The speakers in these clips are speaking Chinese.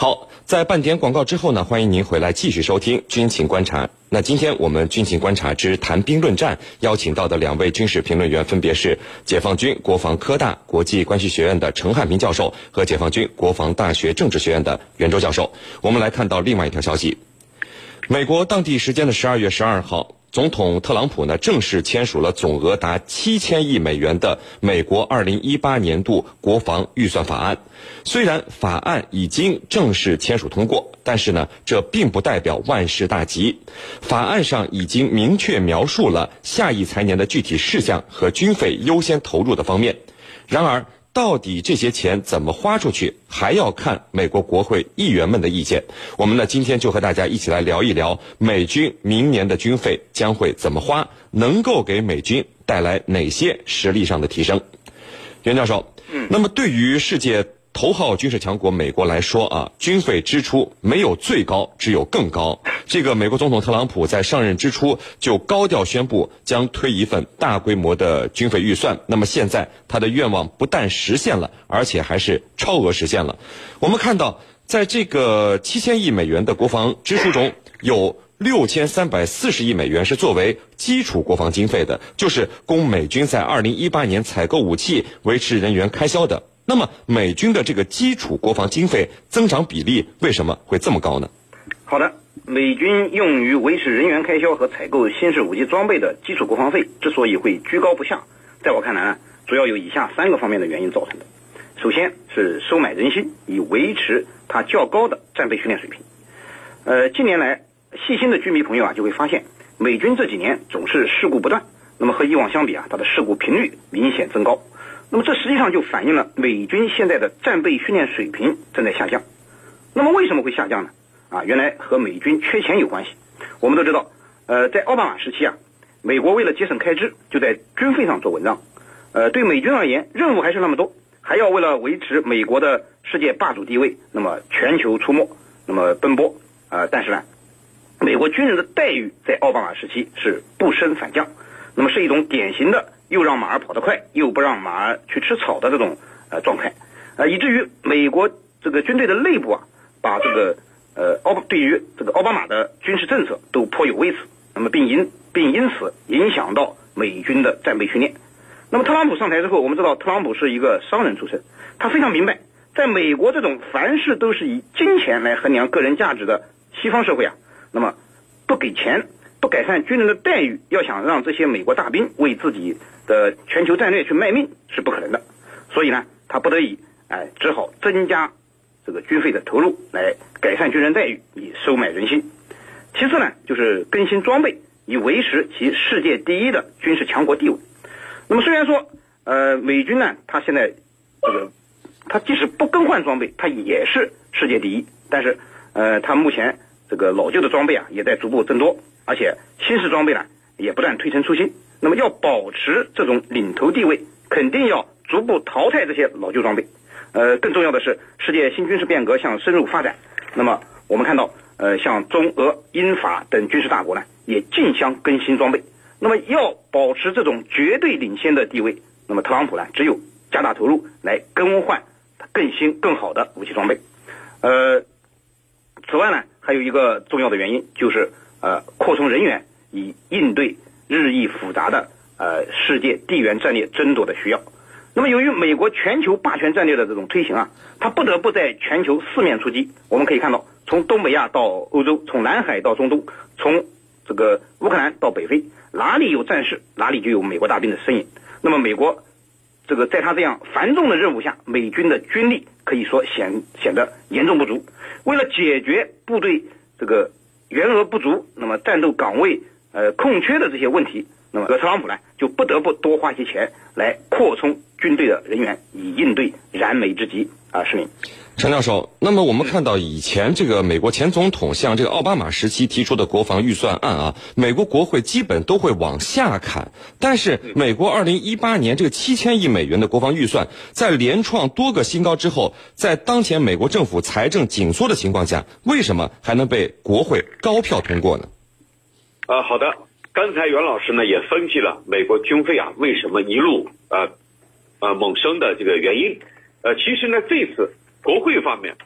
好，在半点广告之后呢，欢迎您回来继续收听《军情观察》。那今天我们《军情观察之谈兵论战》邀请到的两位军事评论员分别是解放军国防科大国际关系学院的陈汉平教授和解放军国防大学政治学院的袁周教授。我们来看到另外一条消息：美国当地时间的十二月十二号。总统特朗普呢正式签署了总额达七千亿美元的美国二零一八年度国防预算法案。虽然法案已经正式签署通过，但是呢，这并不代表万事大吉。法案上已经明确描述了下一财年的具体事项和军费优先投入的方面。然而，到底这些钱怎么花出去，还要看美国国会议员们的意见。我们呢，今天就和大家一起来聊一聊美军明年的军费将会怎么花，能够给美军带来哪些实力上的提升。袁教授，嗯，那么对于世界。头号军事强国美国来说啊，军费支出没有最高，只有更高。这个美国总统特朗普在上任之初就高调宣布将推一份大规模的军费预算。那么现在他的愿望不但实现了，而且还是超额实现了。我们看到，在这个七千亿美元的国防支出中，有六千三百四十亿美元是作为基础国防经费的，就是供美军在二零一八年采购武器、维持人员开销的。那么，美军的这个基础国防经费增长比例为什么会这么高呢？好的，美军用于维持人员开销和采购新式武器装备的基础国防费之所以会居高不下，在我看来呢，主要有以下三个方面的原因造成的。首先是收买人心，以维持它较高的战备训练水平。呃，近年来，细心的军迷朋友啊就会发现，美军这几年总是事故不断。那么和以往相比啊，它的事故频率明显增高。那么这实际上就反映了美军现在的战备训练水平正在下降。那么为什么会下降呢？啊，原来和美军缺钱有关系。我们都知道，呃，在奥巴马时期啊，美国为了节省开支，就在军费上做文章。呃，对美军而言，任务还是那么多，还要为了维持美国的世界霸主地位，那么全球出没，那么奔波。呃，但是呢，美国军人的待遇在奥巴马时期是不升反降，那么是一种典型的。又让马儿跑得快，又不让马儿去吃草的这种呃状态，呃，以至于美国这个军队的内部啊，把这个呃奥对于这个奥巴马的军事政策都颇有微词，那么并因并因此影响到美军的战备训练。那么特朗普上台之后，我们知道特朗普是一个商人出身，他非常明白，在美国这种凡事都是以金钱来衡量个人价值的西方社会啊，那么不给钱。不改善军人的待遇，要想让这些美国大兵为自己的全球战略去卖命是不可能的。所以呢，他不得已，哎，只好增加这个军费的投入，来改善军人待遇，以收买人心。其次呢，就是更新装备，以维持其世界第一的军事强国地位。那么虽然说，呃，美军呢，他现在这个，他即使不更换装备，他也是世界第一。但是，呃，他目前这个老旧的装备啊，也在逐步增多。而且新式装备呢也不断推陈出新，那么要保持这种领头地位，肯定要逐步淘汰这些老旧装备。呃，更重要的是，世界新军事变革向深入发展，那么我们看到，呃，像中俄英法等军事大国呢，也竞相更新装备。那么要保持这种绝对领先的地位，那么特朗普呢，只有加大投入来更换更新更好的武器装备。呃，此外呢，还有一个重要的原因就是。呃，扩充人员以应对日益复杂的呃世界地缘战略争夺的需要。那么，由于美国全球霸权战略的这种推行啊，它不得不在全球四面出击。我们可以看到，从东北亚到欧洲，从南海到中东，从这个乌克兰到北非，哪里有战事，哪里就有美国大兵的身影。那么，美国这个在他这样繁重的任务下，美军的军力可以说显显得严重不足。为了解决部队这个。员额不足，那么战斗岗位呃空缺的这些问题，那么特朗普呢就不得不多花些钱来扩充军队的人员，以应对燃眉之急。啊，是您。陈教授，那么我们看到以前这个美国前总统像这个奥巴马时期提出的国防预算案啊，美国国会基本都会往下砍。但是美国二零一八年这个七千亿美元的国防预算，在连创多个新高之后，在当前美国政府财政紧缩的情况下，为什么还能被国会高票通过呢？啊，好的，刚才袁老师呢也分析了美国军费啊为什么一路呃呃猛升的这个原因。呃，其实呢这次。国会方面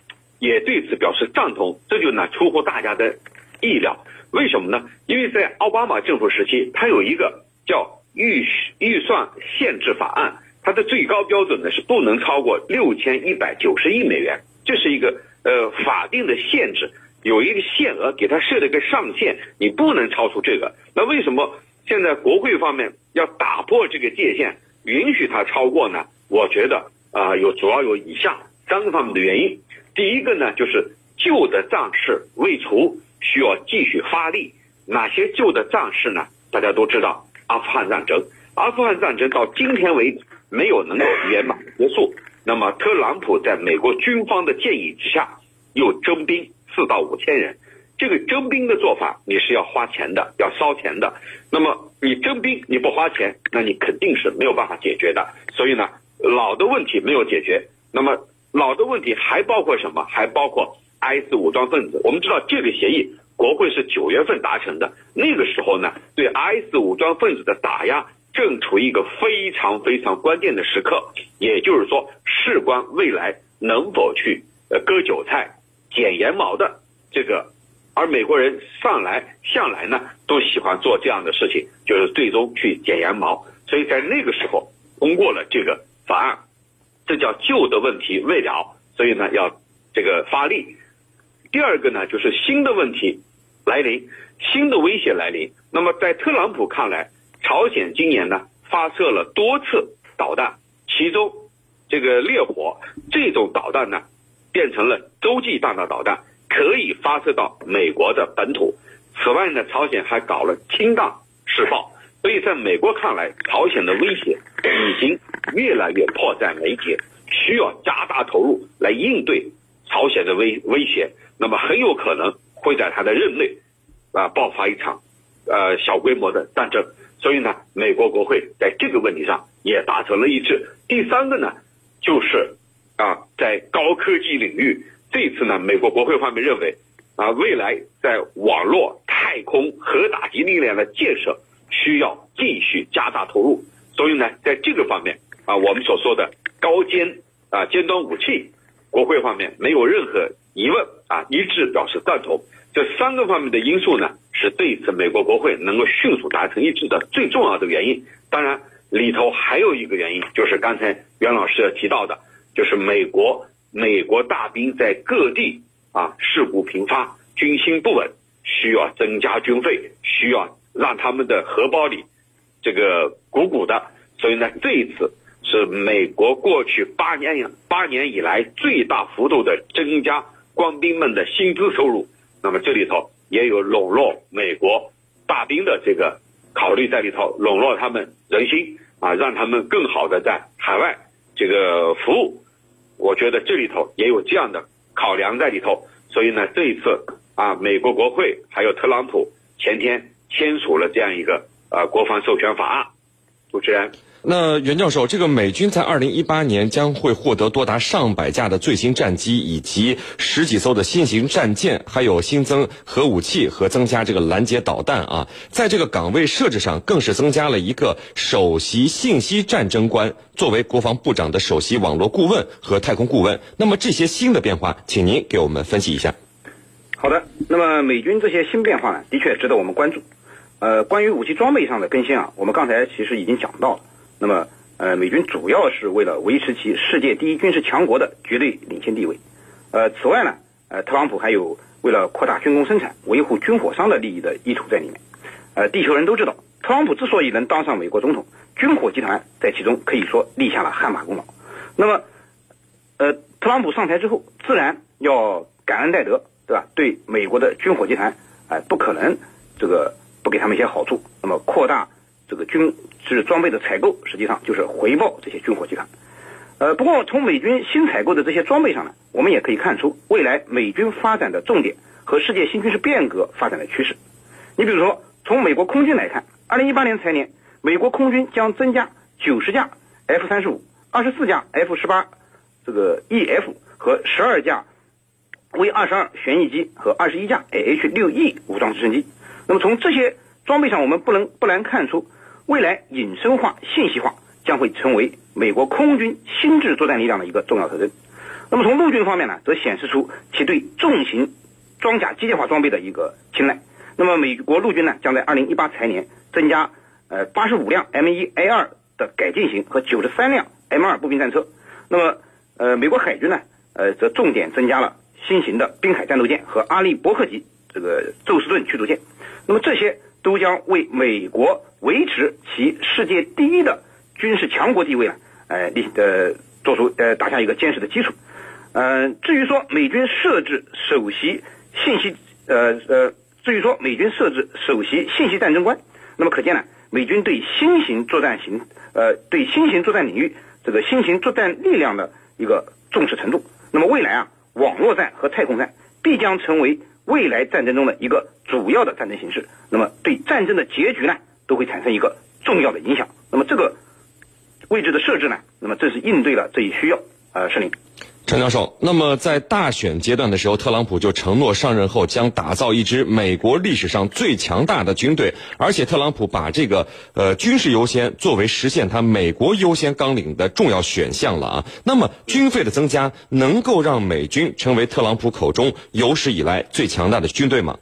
也对此表示赞同，这就呢出乎大家的意料。为什么呢？因为在奥巴马政府时期，它有一个叫预预算限制法案，它的最高标准呢是不能超过六千一百九十亿美元，这是一个呃法定的限制，有一个限额，给它设了一个上限，你不能超出这个。那为什么现在国会方面要打破这个界限，允许它超过呢？我觉得啊，有主要有以下三个方面的原因。第一个呢，就是旧的战事未除。需要继续发力，哪些旧的战事呢？大家都知道，阿富汗战争，阿富汗战争到今天为止没有能够圆满结束。那么，特朗普在美国军方的建议之下，又征兵四到五千人。这个征兵的做法，你是要花钱的，要烧钱的。那么，你征兵你不花钱，那你肯定是没有办法解决的。所以呢，老的问题没有解决。那么，老的问题还包括什么？还包括。IS 武装分子，我们知道这个协议国会是九月份达成的，那个时候呢，对 IS 武装分子的打压正处于一个非常非常关键的时刻，也就是说，事关未来能否去呃割韭菜、剪羊毛的这个，而美国人上来向来呢都喜欢做这样的事情，就是最终去剪羊毛，所以在那个时候通过了这个法案，这叫旧的问题未了，所以呢要这个发力。第二个呢，就是新的问题来临，新的威胁来临。那么在特朗普看来，朝鲜今年呢发射了多次导弹，其中这个烈火这种导弹呢变成了洲际弹道导弹，可以发射到美国的本土。此外呢，朝鲜还搞了氢弹试爆，所以在美国看来，朝鲜的威胁已经越来越迫在眉睫，需要加大投入来应对朝鲜的威威胁。那么很有可能会在他的任内，啊，爆发一场，呃，小规模的战争。所以呢，美国国会在这个问题上也达成了一致。第三个呢，就是啊，在高科技领域，这次呢，美国国会方面认为，啊，未来在网络、太空、核打击力量的建设需要继续加大投入。所以呢，在这个方面啊，我们所说的高尖啊尖端武器，国会方面没有任何。疑问啊，一致表示赞同。这三个方面的因素呢，是这一次美国国会能够迅速达成一致的最重要的原因。当然，里头还有一个原因，就是刚才袁老师提到的，就是美国美国大兵在各地啊事故频发，军心不稳，需要增加军费，需要让他们的荷包里这个鼓鼓的。所以呢，这一次。是美国过去八年八年以来最大幅度的增加官兵们的薪资收入，那么这里头也有笼络美国大兵的这个考虑在里头，笼络他们人心啊，让他们更好的在海外这个服务。我觉得这里头也有这样的考量在里头，所以呢，这一次啊，美国国会还有特朗普前天签署了这样一个呃国防授权法案。主持人。那袁教授，这个美军在二零一八年将会获得多达上百架的最新战机，以及十几艘的新型战舰，还有新增核武器和增加这个拦截导弹啊。在这个岗位设置上，更是增加了一个首席信息战争官，作为国防部长的首席网络顾问和太空顾问。那么这些新的变化，请您给我们分析一下。好的，那么美军这些新变化呢，的确值得我们关注。呃，关于武器装备上的更新啊，我们刚才其实已经讲到了。那么，呃，美军主要是为了维持其世界第一军事强国的绝对领先地位。呃，此外呢，呃，特朗普还有为了扩大军工生产、维护军火商的利益的意图在里面。呃，地球人都知道，特朗普之所以能当上美国总统，军火集团在其中可以说立下了汗马功劳。那么，呃，特朗普上台之后，自然要感恩戴德，对吧？对美国的军火集团，哎，不可能这个给他们一些好处。那么，扩大。这个军事装备的采购，实际上就是回报这些军火集团。呃，不过从美军新采购的这些装备上呢，我们也可以看出未来美军发展的重点和世界新军事变革发展的趋势。你比如说，从美国空军来看，二零一八年财年，美国空军将增加九十架 F 三十五、二十四架 F 十八这个 EF 和十二架 V 二十二旋翼机和二十一架 AH 六 E 武装直升机。那么从这些装备上，我们不能不难看出。未来隐身化、信息化将会成为美国空军新制作战力量的一个重要特征。那么从陆军方面呢，则显示出其对重型装甲机械化装备的一个青睐。那么美国陆军呢，将在二零一八财年增加呃八十五辆 M 一 A 二的改进型和九十三辆 M 二步兵战车。那么呃美国海军呢，呃则重点增加了新型的滨海战斗舰和阿利伯克级这个宙斯盾驱逐舰。那么这些都将为美国维持其世界第一的军事强国地位呢，呃立呃做出呃打下一个坚实的基础。嗯，至于说美军设置首席信息呃呃。至于说美军设置首席信息战争官，那么可见呢，美军对新型作战型，呃，对新型作战领域这个新型作战力量的一个重视程度。那么未来啊，网络战和太空战必将成为未来战争中的一个主要的战争形式。那么对战争的结局呢，都会产生一个重要的影响。那么这个位置的设置呢，那么正是应对了这一需要。呃，是您。陈教授，那么在大选阶段的时候，特朗普就承诺上任后将打造一支美国历史上最强大的军队，而且特朗普把这个呃军事优先作为实现他美国优先纲领的重要选项了啊。那么军费的增加能够让美军成为特朗普口中有史以来最强大的军队吗？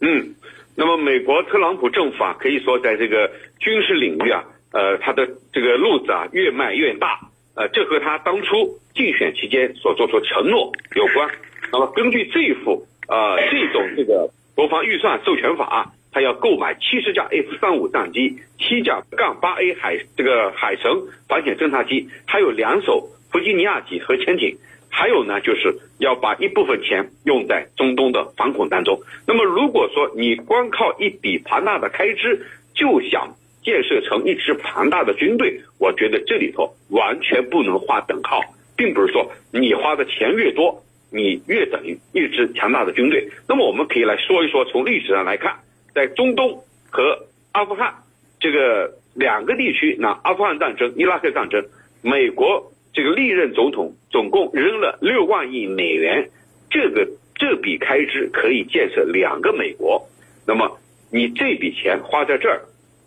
嗯，那么美国特朗普政府啊，可以说在这个军事领域啊，呃，他的这个路子啊越迈越大。呃，这和他当初竞选期间所做出承诺有关。那么，根据这一幅呃这种这个国防预算授权法，他要购买七十架 F 三五战机、七架杠八 A 海这个海神反潜侦察机，还有两艘弗吉尼亚级核潜艇，还有呢，就是要把一部分钱用在中东的反恐当中。那么，如果说你光靠一笔庞大的开支就想，建设成一支庞大的军队，我觉得这里头完全不能划等号，并不是说你花的钱越多，你越等于一支强大的军队。那么我们可以来说一说，从历史上来看，在中东和阿富汗这个两个地区，那阿富汗战争、伊拉克战争，美国这个历任总统总共扔了六万亿美元，这个这笔开支可以建设两个美国。那么你这笔钱花在这儿。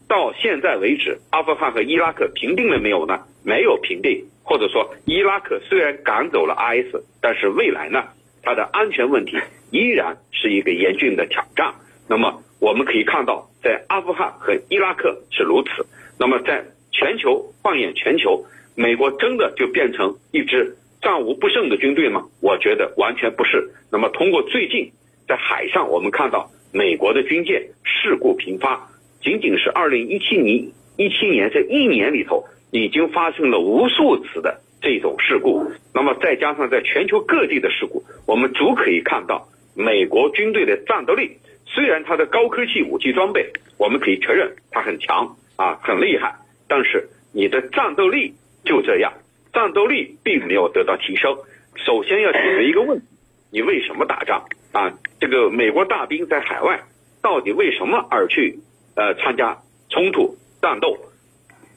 到现在为止，阿富汗和伊拉克平定了没有呢？没有平定，或者说伊拉克虽然赶走了 IS，但是未来呢，它的安全问题依然是一个严峻的挑战。那么我们可以看到，在阿富汗和伊拉克是如此。那么在全球放眼全球，美国真的就变成一支战无不胜的军队吗？我觉得完全不是。那么通过最近在海上，我们看到美国的军舰事故频发。仅仅是二零一七年，一七年这一年里头，已经发生了无数次的这种事故。那么再加上在全球各地的事故，我们足可以看到，美国军队的战斗力，虽然它的高科技武器装备，我们可以承认它很强啊，很厉害，但是你的战斗力就这样，战斗力并没有得到提升。首先要解决一个问题，你为什么打仗啊？这个美国大兵在海外到底为什么而去？呃，参加冲突战斗，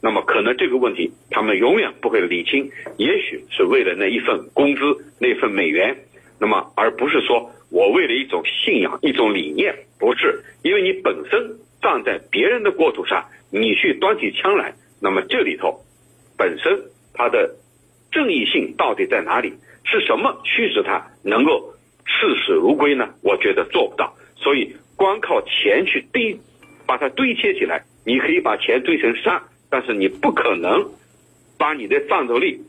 那么可能这个问题他们永远不会理清，也许是为了那一份工资、那份美元，那么而不是说我为了一种信仰、一种理念，不是，因为你本身站在别人的国土上，你去端起枪来，那么这里头本身它的正义性到底在哪里？是什么驱使他能够视死如归呢？我觉得做不到，所以光靠钱去堆。把它堆砌起来，你可以把钱堆成山，但是你不可能把你的战斗力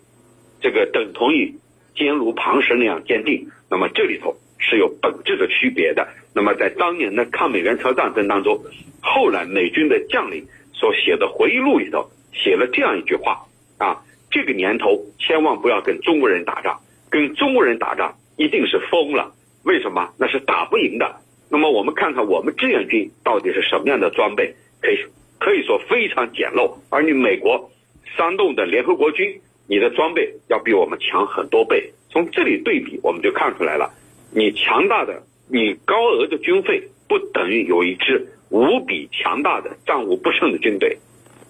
这个等同于坚如磐石那样坚定。那么这里头是有本质的区别的。那么在当年的抗美援朝战争当中，后来美军的将领所写的回忆录里头写了这样一句话啊：这个年头千万不要跟中国人打仗，跟中国人打仗一定是疯了。为什么？那是打不赢的。那么我们看看我们志愿军到底是什么样的装备，可以可以说非常简陋。而你美国煽动的联合国军，你的装备要比我们强很多倍。从这里对比，我们就看出来了，你强大的、你高额的军费，不等于有一支无比强大的、战无不胜的军队。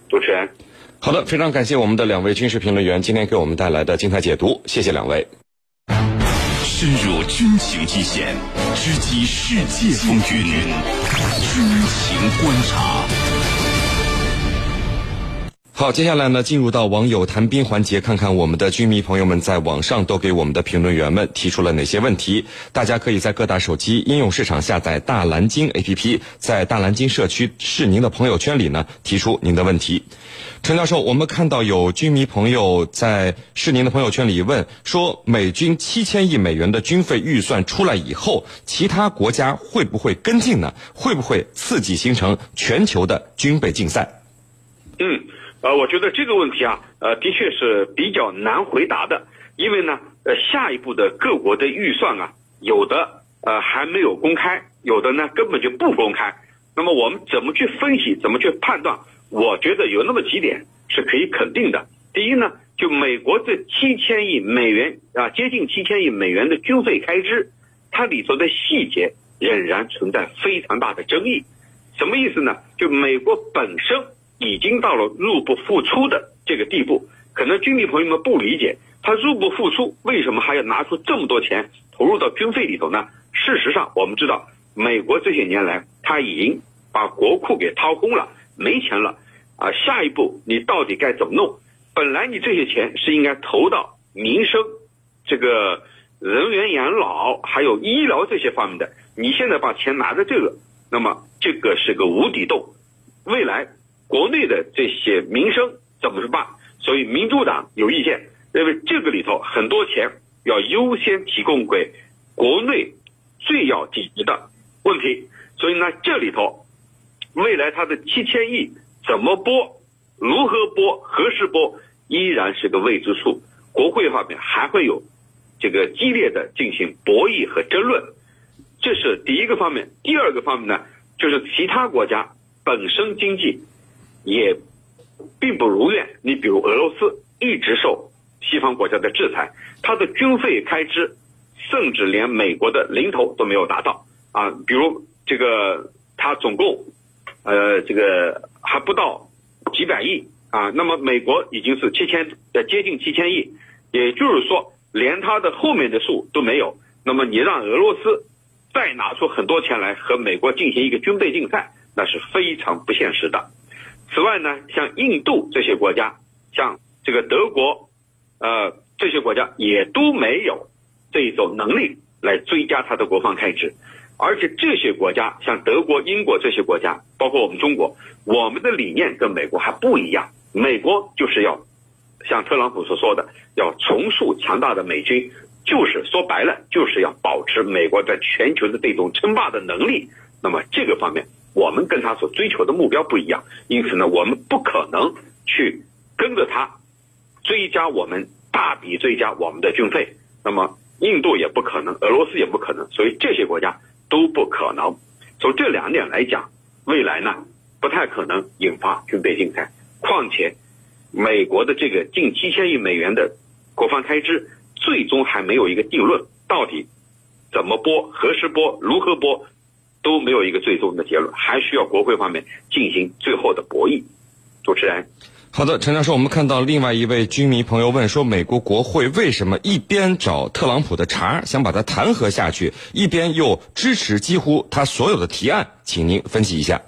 主持人，好的，非常感谢我们的两位军事评论员今天给我们带来的精彩解读，谢谢两位。深入军情一线，直击世界风云，军情观察。好，接下来呢，进入到网友谈兵环节，看看我们的军迷朋友们在网上都给我们的评论员们提出了哪些问题。大家可以在各大手机应用市场下载大蓝鲸 APP，在大蓝鲸社区是您的朋友圈里呢提出您的问题。陈教授，我们看到有军迷朋友在是您的朋友圈里问说，美军七千亿美元的军费预算出来以后，其他国家会不会跟进呢？会不会刺激形成全球的军备竞赛？嗯。呃，我觉得这个问题啊，呃，的确是比较难回答的，因为呢，呃，下一步的各国的预算啊，有的呃还没有公开，有的呢根本就不公开。那么我们怎么去分析，怎么去判断？我觉得有那么几点是可以肯定的。第一呢，就美国这七千亿美元啊，接近七千亿美元的军费开支，它里头的细节仍然存在非常大的争议。什么意思呢？就美国本身。已经到了入不敷出的这个地步，可能军迷朋友们不理解，他入不敷出，为什么还要拿出这么多钱投入到军费里头呢？事实上，我们知道，美国这些年来他已经把国库给掏空了，没钱了，啊，下一步你到底该怎么弄？本来你这些钱是应该投到民生、这个人员养老还有医疗这些方面的，你现在把钱拿着这个，那么这个是个无底洞，未来。国内的这些民生怎么办？所以民主党有意见，认为这个里头很多钱要优先提供给国内最要紧急的问题。所以呢，这里头未来它的七千亿怎么拨、如何拨、何时拨，依然是个未知数。国会方面还会有这个激烈的进行博弈和争论，这是第一个方面。第二个方面呢，就是其他国家本身经济。也并不如愿。你比如俄罗斯一直受西方国家的制裁，它的军费开支甚至连美国的零头都没有达到啊。比如这个，它总共呃这个还不到几百亿啊。那么美国已经是七千呃接近七千亿，也就是说连它的后面的数都没有。那么你让俄罗斯再拿出很多钱来和美国进行一个军备竞赛，那是非常不现实的。此外呢，像印度这些国家，像这个德国，呃，这些国家也都没有这一种能力来追加它的国防开支，而且这些国家像德国、英国这些国家，包括我们中国，我们的理念跟美国还不一样。美国就是要像特朗普所说的，要重塑强大的美军，就是说白了，就是要保持美国在全球的这种称霸的能力。那么这个方面。我们跟他所追求的目标不一样，因此呢，我们不可能去跟着他追加我们大笔追加我们的军费。那么印度也不可能，俄罗斯也不可能，所以这些国家都不可能。从这两点来讲，未来呢不太可能引发军备竞赛。况且，美国的这个近七千亿美元的国防开支，最终还没有一个定论，到底怎么拨、何时拨、如何拨。都没有一个最终的结论，还需要国会方面进行最后的博弈。主持人，好的，陈教授，我们看到另外一位军迷朋友问说，美国国会为什么一边找特朗普的茬，想把他弹劾下去，一边又支持几乎他所有的提案？请您分析一下。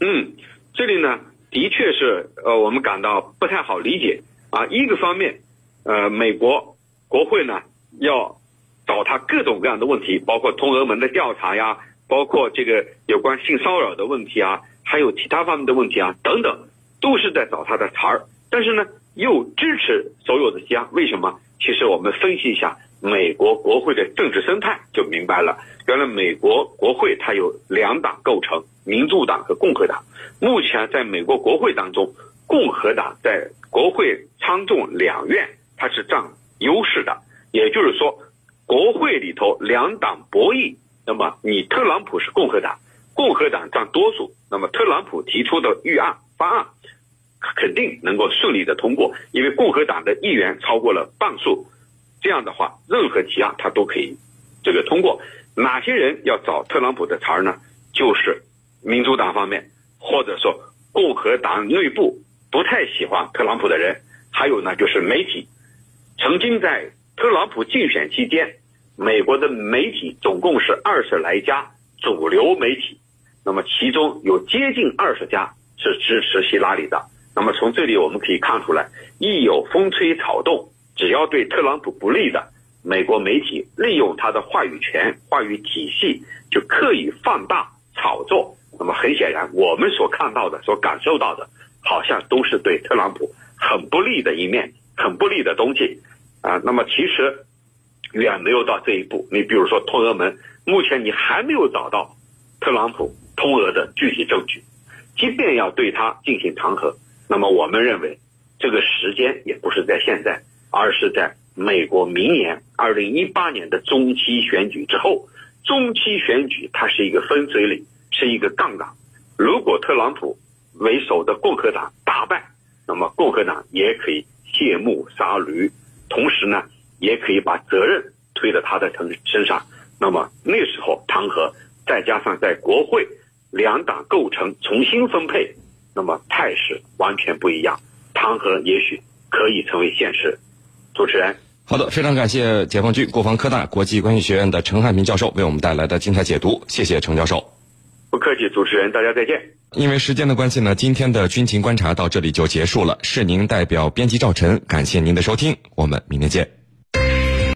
嗯，这里呢，的确是呃，我们感到不太好理解啊。一个方面，呃，美国国会呢要找他各种各样的问题，包括通俄门的调查呀。包括这个有关性骚扰的问题啊，还有其他方面的问题啊，等等，都是在找他的茬儿。但是呢，又支持所有的家，为什么？其实我们分析一下美国国会的政治生态就明白了。原来美国国会它有两党构成，民主党和共和党。目前在美国国会当中，共和党在国会参众两院它是占优势的，也就是说，国会里头两党博弈。那么你特朗普是共和党，共和党占多数，那么特朗普提出的预案方案肯定能够顺利的通过，因为共和党的议员超过了半数，这样的话任何提案他都可以这个通过。哪些人要找特朗普的茬呢？就是民主党方面，或者说共和党内部不太喜欢特朗普的人，还有呢就是媒体，曾经在特朗普竞选期间。美国的媒体总共是二十来家主流媒体，那么其中有接近二十家是支持希拉里的，那么从这里我们可以看出来，一有风吹草动，只要对特朗普不利的，美国媒体利用他的话语权、话语体系，就刻意放大炒作。那么很显然，我们所看到的、所感受到的，好像都是对特朗普很不利的一面、很不利的东西啊。那么其实远没有到这一步。你比如说通俄门，目前你还没有找到特朗普通俄的具体证据，即便要对他进行弹劾，那么我们认为这个时间也不是在现在，而是在美国明年二零一八年的中期选举之后。中期选举它是一个分水岭。是一个杠杆。如果特朗普为首的共和党大败，那么共和党也可以卸磨杀驴，同时呢，也可以把责任推到他的身身上。那么那时候弹劾，再加上在国会两党构成重新分配，那么态势完全不一样，弹劾也许可以成为现实。主持人，好的，非常感谢解放军国防科大国际关系学院的陈汉平教授为我们带来的精彩解读，谢谢陈教授。不客气，主持人，大家再见。因为时间的关系呢，今天的军情观察到这里就结束了。是您代表编辑赵晨，感谢您的收听，我们明天见。